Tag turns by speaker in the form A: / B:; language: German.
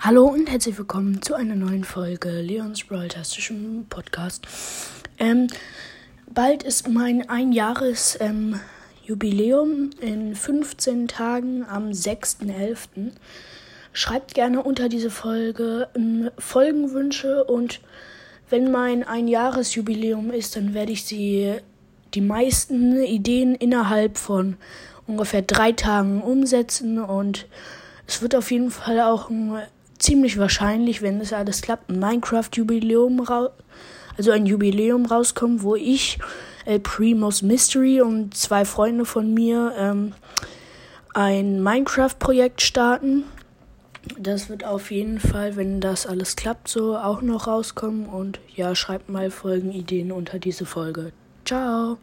A: Hallo und herzlich willkommen zu einer neuen Folge Leons Brawl-tastischen Podcast. Ähm, bald ist mein Einjahres ähm, in 15 Tagen am 6.11. Schreibt gerne unter diese Folge ähm, Folgenwünsche und wenn mein Einjahresjubiläum ist, dann werde ich sie die meisten Ideen innerhalb von ungefähr drei Tagen umsetzen und es wird auf jeden Fall auch ein ziemlich wahrscheinlich, wenn das alles klappt, ein Minecraft-Jubiläum also ein Jubiläum rauskommt, wo ich, El Primos Mystery und zwei Freunde von mir ähm, ein Minecraft-Projekt starten. Das wird auf jeden Fall, wenn das alles klappt, so auch noch rauskommen. Und ja, schreibt mal Folgenideen unter diese Folge. Ciao!